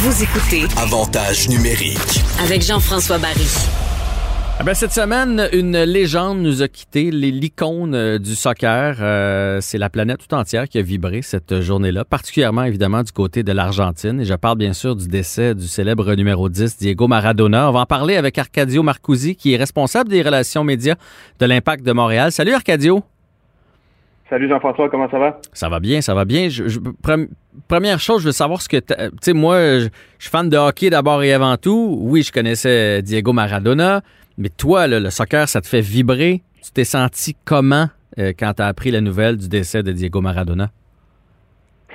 Vous écoutez Avantage numérique. avec Jean-François Barry. Ah ben, cette semaine, une légende nous a quitté, les- l'icône euh, du soccer. Euh, c'est la planète tout entière qui a vibré cette journée-là, particulièrement évidemment du côté de l'Argentine. Et je parle bien sûr du décès du célèbre numéro 10, Diego Maradona. On va en parler avec Arcadio Marcusi, qui est responsable des relations médias de l'Impact de Montréal. Salut Arcadio. Salut Jean-François, comment ça va? Ça va bien, ça va bien. Je- je- pre- première chose, je veux savoir ce que... Tu sais, moi, je, je suis fan de hockey d'abord et avant tout. Oui, je connaissais Diego Maradona, mais toi, là, le soccer, ça te fait vibrer. Tu t'es senti comment euh, quand tu as appris la nouvelle du décès de Diego Maradona?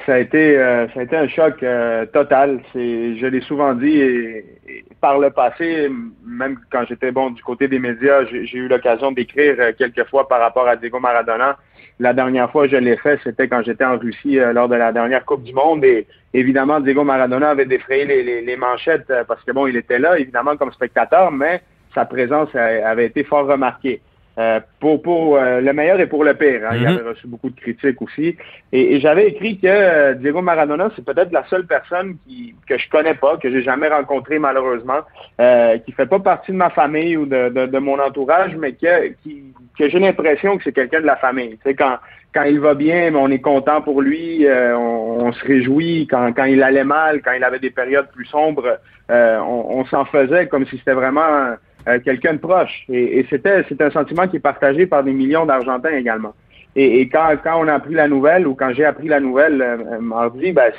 Ça a été, euh, ça a été un choc euh, total. Je l'ai souvent dit et, et par le passé, même quand j'étais bon du côté des médias, j'ai, eu l'occasion d'écrire quelques fois par rapport à Diego Maradona. La dernière fois que je l'ai fait, c'était quand j'étais en Russie euh, lors de la dernière Coupe du Monde et évidemment Diego Maradona avait défrayé les, manchettes euh, parce que bon, il était là évidemment comme spectateur, mais sa présence avait été fort remarquée. Euh, pour pour euh, le meilleur et pour le pire. hein. Il Mhm. avait reçu beaucoup de critiques aussi. Et, et j'avais écrit que euh, Diego Maradona, c'est peut-être la seule personne qui, que je connais pas, que j'ai jamais rencontré malheureusement, euh, qui fait pas partie de ma famille ou de, de, de mon entourage, mais que, qui, que j'ai l'impression que c'est quelqu'un de la famille. Tu sais, quand, quand il va bien, on est content pour lui, euh, on, on se réjouit. Quand, quand il allait mal, quand il avait des périodes plus sombres, euh, on, on s'en faisait comme si c'était vraiment euh, quelqu'un de proche. Et, et c'était, c'est un sentiment qui est partagé par des millions d'Argentins également. Et, et quand, quand on a appris la nouvelle ou quand j'ai appris la nouvelle euh, mardi, ben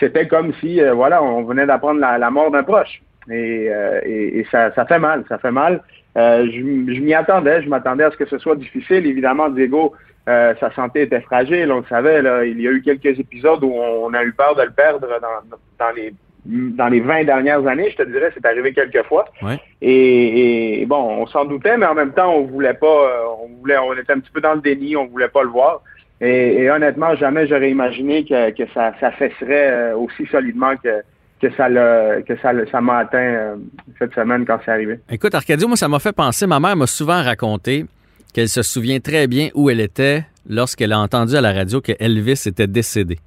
c'était comme si euh, voilà, on venait d'apprendre la, la mort d'un proche. Et, euh, et, et ça, ça fait mal, ça fait mal. Euh, je je m'y attendais, je m'attendais à ce que ce soit difficile. Évidemment, Diego, euh, sa santé était fragile, on le savait. Là, il y a eu quelques épisodes où on a eu peur de le perdre dans, dans les dans les 20 dernières années, je te dirais, c'est arrivé quelques fois. Ouais. Et, et bon, on s'en doutait, mais en même temps, on voulait pas, euh, on voulait, on était un petit peu dans le déni, on voulait pas le voir. Et, et honnêtement, jamais j'aurais imaginé que, que ça, ça fesserait euh, aussi solidement que, que ça l'a, que ça m'a atteint euh, cette semaine quand c'est arrivé. Écoute, Arcadio, moi, ça m'a fait penser, ma mère m'a souvent raconté qu'elle se souvient très bien où elle était lorsqu'elle a entendu à la radio que Elvis était décédé.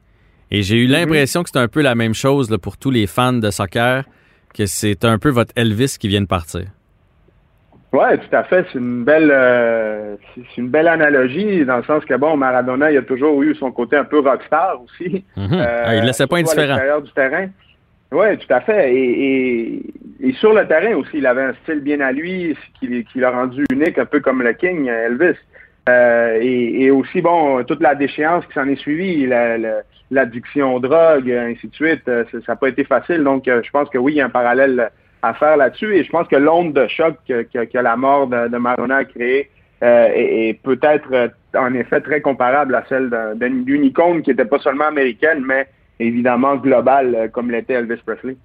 Et j'ai eu l'impression que c'est un peu la même chose là, pour tous les fans de soccer, que c'est un peu votre Elvis qui vient de partir. Ouais, tout à fait. C'est une belle, euh, c'est une belle analogie dans le sens que bon, Maradona, il a toujours eu son côté un peu rockstar aussi. Mhm. Ah, il laissait pas à indifférent. du terrain. Oui, tout à fait. Et, et, et sur le terrain aussi, il avait un style bien à lui, ce qui, qui l'a rendu unique, un peu comme le King, Elvis. Euh, et, aussi, bon, toute la déchéance qui s'en est suivie, la- la- l'addiction aux drogues, ainsi de suite, euh, ça n'a pas été facile. Donc, euh, je pense que oui, il y a un parallèle à faire là-dessus. Et je pense que l'onde de choc que, la mort de, de Maradona a créée est, est peut-être en effet très comparable à celle d'un- d'un- d'une icône qui n'était pas seulement américaine, mais évidemment globale, comme l'était Elvis Presley.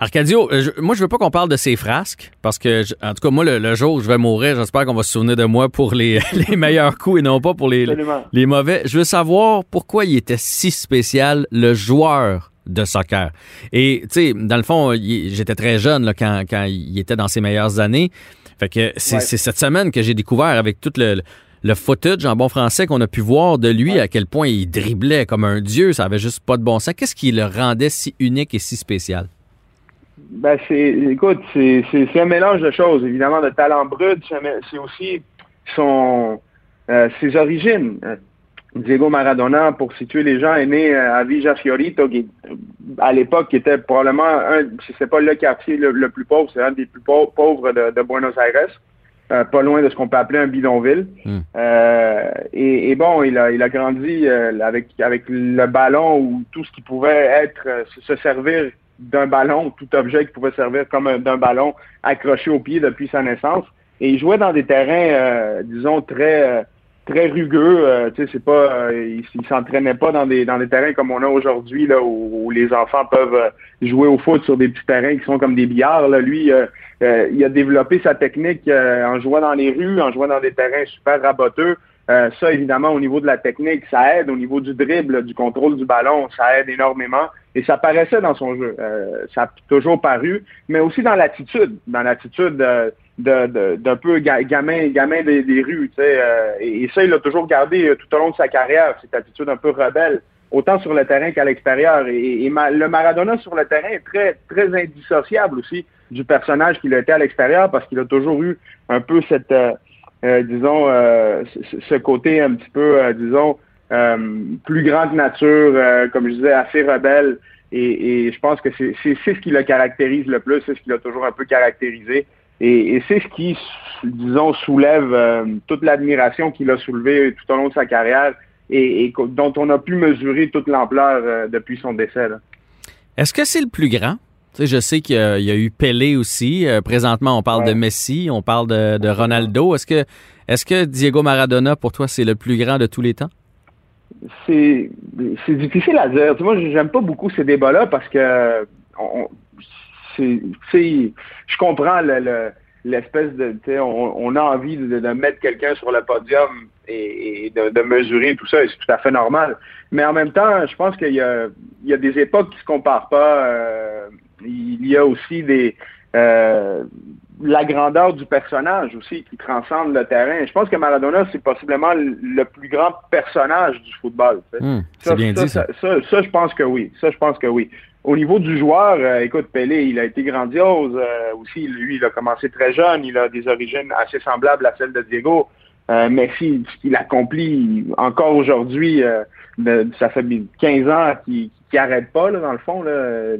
Arcadio, euh, je- moi, je veux pas qu'on parle de ces frasques, parce que, je- en tout cas, moi, le, le jour où je vais mourir, j'espère qu'on va se souvenir de moi pour les, les meilleurs coups et non pas pour les, les mauvais. Je veux savoir pourquoi il était si spécial, le joueur de soccer. Et, tu sais, dans le fond, j'étais très jeune là, quand, quand il était dans ses meilleures années. Fait que c'est Ouais. c'est cette semaine que j'ai découvert avec tout le, le footage en bon français qu'on a pu voir de lui, à quel point il driblait comme un dieu, ça avait juste pas de bon sens. Qu'est-ce qui le rendait si unique et si spécial? Ben c'est, écoute, c'est, c'est, un mélange de choses, évidemment, de talent brut, c'est aussi son, euh, ses origines. Diego Maradona, pour situer les gens, est né euh, à Villa Fiorito, qui, à l'époque, qui était probablement un, si c'est pas le quartier le, le plus pauvre, c'est un des plus pau- pauvres de, de Buenos Aires, euh, pas loin de ce qu'on peut appeler un bidonville. Hmm. Euh, et, et bon, il a, il a grandi euh, avec, avec le ballon ou tout ce qui pouvait être, se servir d'un ballon, tout objet qui pouvait servir comme un- d'un ballon accroché au pied depuis sa naissance. Et il jouait dans des terrains, euh, disons, très euh, très rugueux. euh, c'est pas, il, s'entraînait pas dans des terrains comme on a aujourd'hui là, où, les enfants peuvent jouer au foot sur des petits terrains qui sont comme des billards. Là. Lui, il a développé sa technique en jouant dans les rues, en jouant dans des terrains super raboteux. Euh, ça, évidemment, au niveau de la technique, ça aide. Au niveau du dribble, du contrôle du ballon, ça aide énormément. Et ça paraissait dans son jeu. Euh, ça a toujours paru, mais aussi dans l'attitude, dans l'attitude euh, de, de, d'un peu ga- gamin, gamin des, rues. Euh, et, et ça, il l'a toujours gardé euh, tout au long de sa carrière, cette attitude un peu rebelle. autant sur le terrain qu'à l'extérieur. Et, le Maradona sur le terrain est très, très indissociable aussi du personnage qu'il a été à l'extérieur parce qu'il a toujours eu un peu cette, euh, disons, euh, ce côté un petit peu, disons, plus grand que nature, comme je disais, assez rebelle. Et, je pense que c'est ce qui le caractérise le plus, c'est ce qui l'a toujours un peu caractérisé. Et, c'est ce qui, disons, soulève toute l'admiration qu'il a soulevée tout au long de sa carrière et, dont on a pu mesurer toute l'ampleur depuis son décès. Est-ce que c'est le plus grand? Je sais qu'il y, a eu Pelé aussi. Euh, présentement, on parle de Messi, on parle de, Ronaldo. Est-ce que, est que Diego Maradona, pour toi, c'est le plus grand de tous les temps? C'est difficile à dire. Moi, j'aime pas beaucoup ces débats-là parce que je comprends l'espèce de, on, a envie de, mettre quelqu'un sur le podium et, de, mesurer tout ça, et c'est tout à fait normal. Mais en même temps, je pense qu'il y a, des époques qui se comparent pas. Euh, il y a aussi des euh, la grandeur du personnage aussi qui transcende le terrain. Je pense que Maradona, c'est possiblement le plus grand personnage du football. Hmm, bien dit, ça. Ça, je pense que oui. Ça, je pense que oui. Au niveau du joueur, euh, écoute, Pelé, il a été grandiose euh, aussi. Lui, il a commencé très jeune. Il a des origines assez semblables à celles de Diego. Messi, ce qu'il accomplit encore aujourd'hui, ça fait 15 ans qu'il qui n'arrêtent pas, dans le fond, de,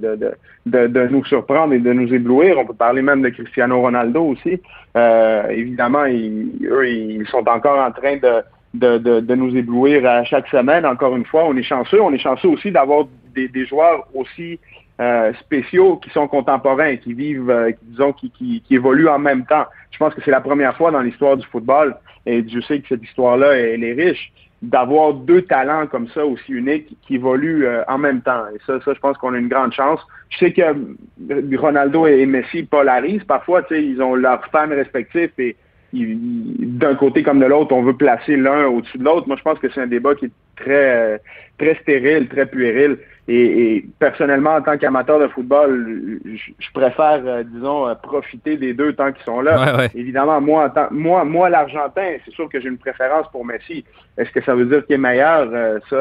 de, nous surprendre et de nous éblouir. On peut parler même de Cristiano Ronaldo aussi. Euh, évidemment, eux, ils sont encore en train de, de, nous éblouir à chaque semaine. Encore une fois, on est chanceux. On est chanceux aussi d'avoir des, joueurs aussi euh, spéciaux qui sont contemporains, qui vivent, euh, disons, qui, qui, qui, évoluent en même temps. Je pense que c'est la première fois dans l'histoire du football, et je sais que cette histoire-là, elle est riche, d'avoir deux talents comme ça aussi uniques qui évoluent euh, en même temps. Et ça, ça je pense qu'on a une grande chance. Je sais que euh, Ronaldo et Messi polarisent parfois, ils ont leurs fans respectifs et d'un côté comme de l'autre, on veut placer l'un au-dessus de l'autre. Moi, je pense que c'est un débat qui est très, euh, très stérile, très puéril. Et, personnellement, en tant qu'amateur de football, je, préfère, euh, disons, euh, profiter des deux tant qu'ils sont là. Évidemment, moi, moi, moi, l'Argentin, c'est sûr que j'ai une préférence pour Messi. Est-ce que ça veut dire qu'il est meilleur? ça,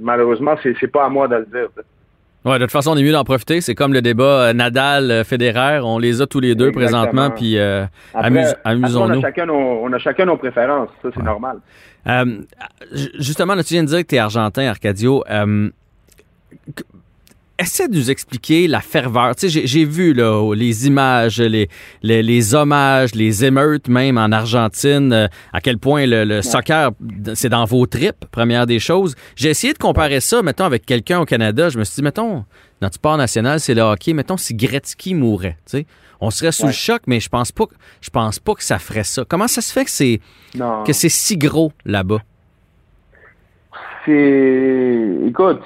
malheureusement, c'est pas à moi de le dire. Ouais, de toute façon, on est mieux d'en profiter. C'est comme le débat Nadal-Federer. On les a tous les deux présentement, puis amusons-nous. On, on, a chacun nos préférences. Ça, c'est normal. justement, tu viens de dire que tu es argentin, Arcadio essaie de nous expliquer la ferveur. Tu sais, j'ai vu là, les images, les, les, hommages, les émeutes même en Argentine, euh, à quel point le, soccer, c'est dans vos tripes, première des choses. J'ai essayé de comparer ça, mettons, avec quelqu'un au Canada. Je me suis dit, mettons, notre sport national, c'est le hockey. Mettons, si Gretzky mourait, tu sais, on serait sous le choc, mais je pense pas, je pense pas que ça ferait ça. Comment ça se fait que c'est que c'est si gros là-bas? C'est, écoute,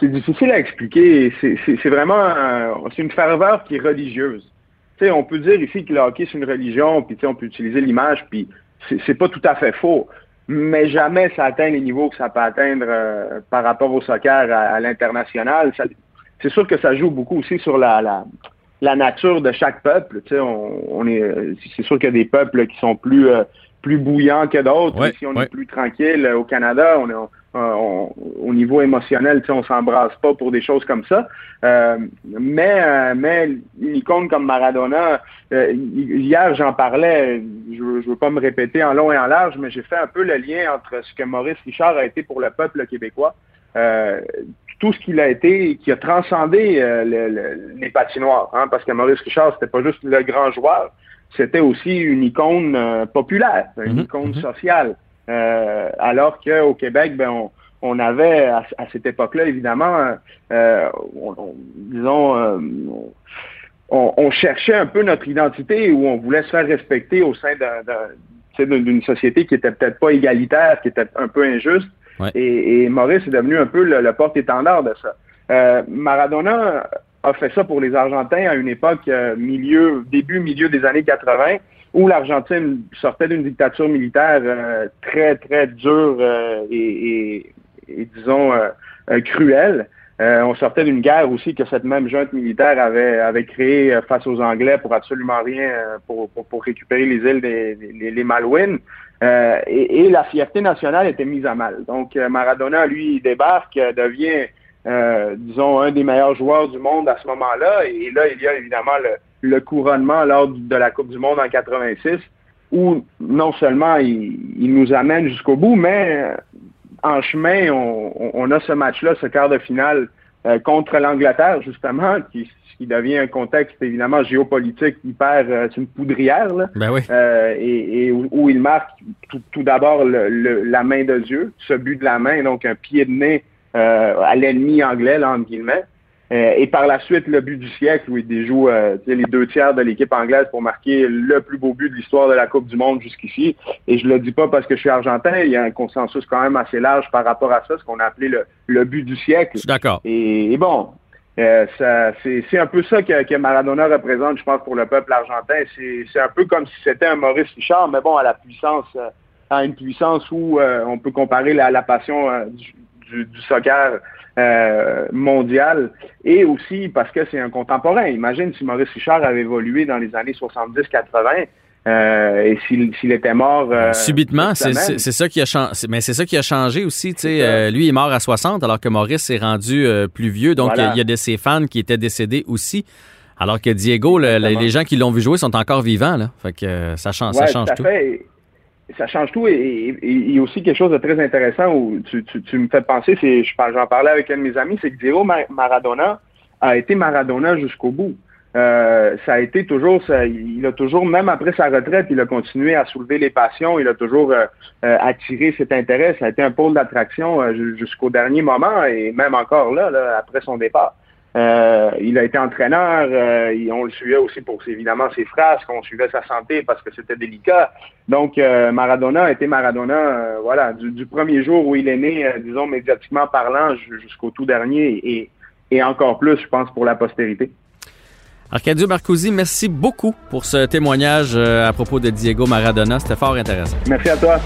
c'est difficile à expliquer. C'est vraiment c'est une ferveur qui est religieuse. on peut dire ici que le hockey, c'est une religion, puis on peut utiliser l'image, puis c'est pas tout à fait faux. Mais jamais ça atteint les niveaux que ça peut atteindre euh, par rapport au soccer à, l'international. C'est sûr que ça joue beaucoup aussi sur la, la, nature de chaque peuple. On est, c'est sûr qu'il y a des peuples qui sont plus, euh, plus bouillants que d'autres. Ici, on est plus tranquille. Au Canada, on est euh, au niveau émotionnel, on s'embrasse pas pour des choses comme ça. Euh, mais, euh, mais une icône comme Maradona, hier j'en parlais, je ne veux pas me répéter en long et en large, mais j'ai fait un peu le lien entre ce que Maurice Richard a été pour le peuple québécois. tout ce qu'il a été, qui a transcendé les patinoires, hein, parce que Maurice Richard, c'était pas juste le grand joueur, c'était aussi une icône populaire, une mm-hmm. icône mm-hmm. sociale. Euh, alors qu'au Québec, ben, on, avait à, cette époque-là, évidemment, euh, disons, euh, on, cherchait un peu notre identité où on voulait se faire respecter au sein d'une société qui était peut-être pas égalitaire, qui était un peu injuste. Et, Maurice est devenu un peu le, porte-étendard de ça. Maradona a fait ça pour les Argentins à une époque milieu, début, milieu des années 80 où l'Argentine sortait d'une dictature militaire euh, très, très dure euh, et, disons, euh, cruelle. on sortait d'une guerre aussi que cette même junte militaire avait, créée face aux Anglais pour absolument rien, pour, récupérer les îles des Malouines. et, la fierté nationale était mise à mal. Donc Maradona, lui, débarque, devient, disons, un des meilleurs joueurs du monde à ce moment-là. Et, là, il y a évidemment le, couronnement lors de la Coupe du Monde en 86 où non seulement il, nous amène jusqu'au bout, mais en chemin, on, a ce match-là, ce quart de finale euh, contre l'Angleterre, justement, qui, qui devient un contexte évidemment géopolitique hyper, euh, c'est une poudrière, là, ben oui. Euh, et, où, il marque tout, d'abord la main de Dieu, ce but de la main, donc un pied de nez à l'ennemi anglais, là, entre guillemets. Euh, et par la suite, le but du siècle, où il déjoue euh, les deux tiers de l'équipe anglaise pour marquer le plus beau but de l'histoire de la Coupe du Monde jusqu'ici. Et je le dis pas parce que je suis argentin, il y a un consensus quand même assez large par rapport à ça, ce qu'on a appelé le, but du siècle. Je suis d'accord. Et, bon, euh, c'est un peu ça que, Maradona représente, je pense, pour le peuple argentin. C'est un peu comme si c'était un Maurice Richard, mais bon, à la puissance, à une puissance où on peut comparer la, la passion du, du, soccer euh, mondial et aussi parce que c'est un contemporain. Imagine si Maurice Richard avait évolué dans les années 70-80. Euh, et s'il était mort euh, subitement, c'est ça qui a changé. Mais c'est ça qui a changé aussi. Tu lui est mort à 60 alors que Maurice s'est rendu plus vieux. Donc il y, a de ses fans qui étaient décédés aussi. Alors que Diego, les gens qui l'ont vu jouer sont encore vivants. Là. Fait que ça change, ça change tout ça change tout et, il y a aussi quelque chose de très intéressant où tu, me fais penser, j'en parlais avec un de mes amis, c'est que Diego Maradona a été Maradona jusqu'au bout. Euh, ça a été toujours, il a toujours, même après sa retraite, il a continué à soulever les passions, il a toujours euh, euh, attiré cet intérêt, ça a été un pôle d'attraction jusqu'au dernier moment et même encore là après son départ. Euh, il a été entraîneur, euh, on le suivait aussi pour évidemment ses frasques, on suivait sa santé parce que c'était délicat. Donc euh, Maradona a été Maradona, voilà, du, premier jour où il est né, disons médiatiquement parlant, jusqu'au tout dernier et, et encore plus, je pense, pour la postérité. Arcadio Marcosi, merci beaucoup pour ce témoignage à propos de Diego Maradona. C'était fort intéressant. Merci à toi.